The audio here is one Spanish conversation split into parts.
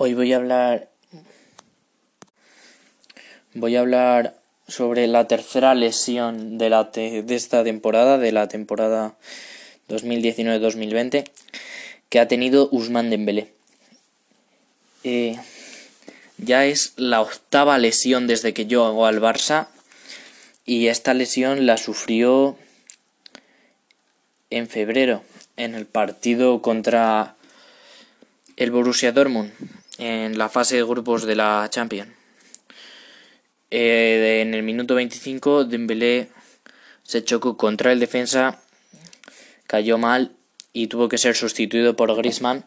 Hoy voy a hablar voy a hablar sobre la tercera lesión de, la de esta temporada, de la temporada 2019-2020, que ha tenido Usman Dembélé. Eh, ya es la octava lesión desde que yo hago al Barça y esta lesión la sufrió en febrero en el partido contra el Borussia Dortmund en la fase de grupos de la Champions. Eh, en el minuto 25 Dembélé se chocó contra el defensa, cayó mal y tuvo que ser sustituido por Griezmann.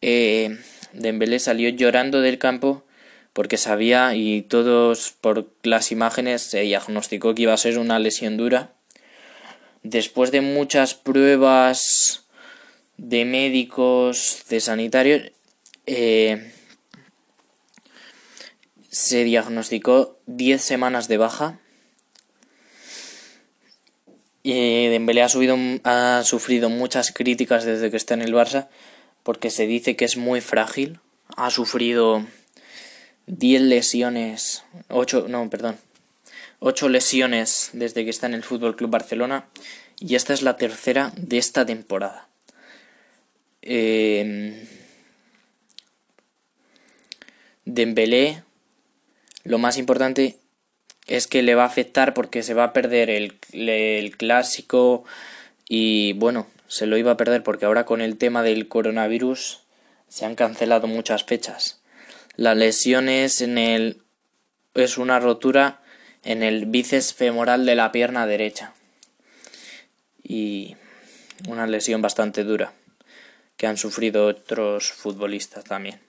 Eh, Dembélé salió llorando del campo porque sabía y todos por las imágenes se diagnosticó que iba a ser una lesión dura. Después de muchas pruebas de médicos, de sanitarios, eh, se diagnosticó 10 semanas de baja. Y Dembélé ha, ha sufrido muchas críticas desde que está en el Barça porque se dice que es muy frágil. Ha sufrido 10 lesiones, 8, no, perdón, 8 lesiones desde que está en el Fútbol Club Barcelona y esta es la tercera de esta temporada. Eh, Dembélé lo más importante es que le va a afectar porque se va a perder el, el clásico y bueno, se lo iba a perder porque ahora con el tema del coronavirus se han cancelado muchas fechas. La lesión es en el es una rotura en el bíceps femoral de la pierna derecha. Y una lesión bastante dura que han sufrido otros futbolistas también.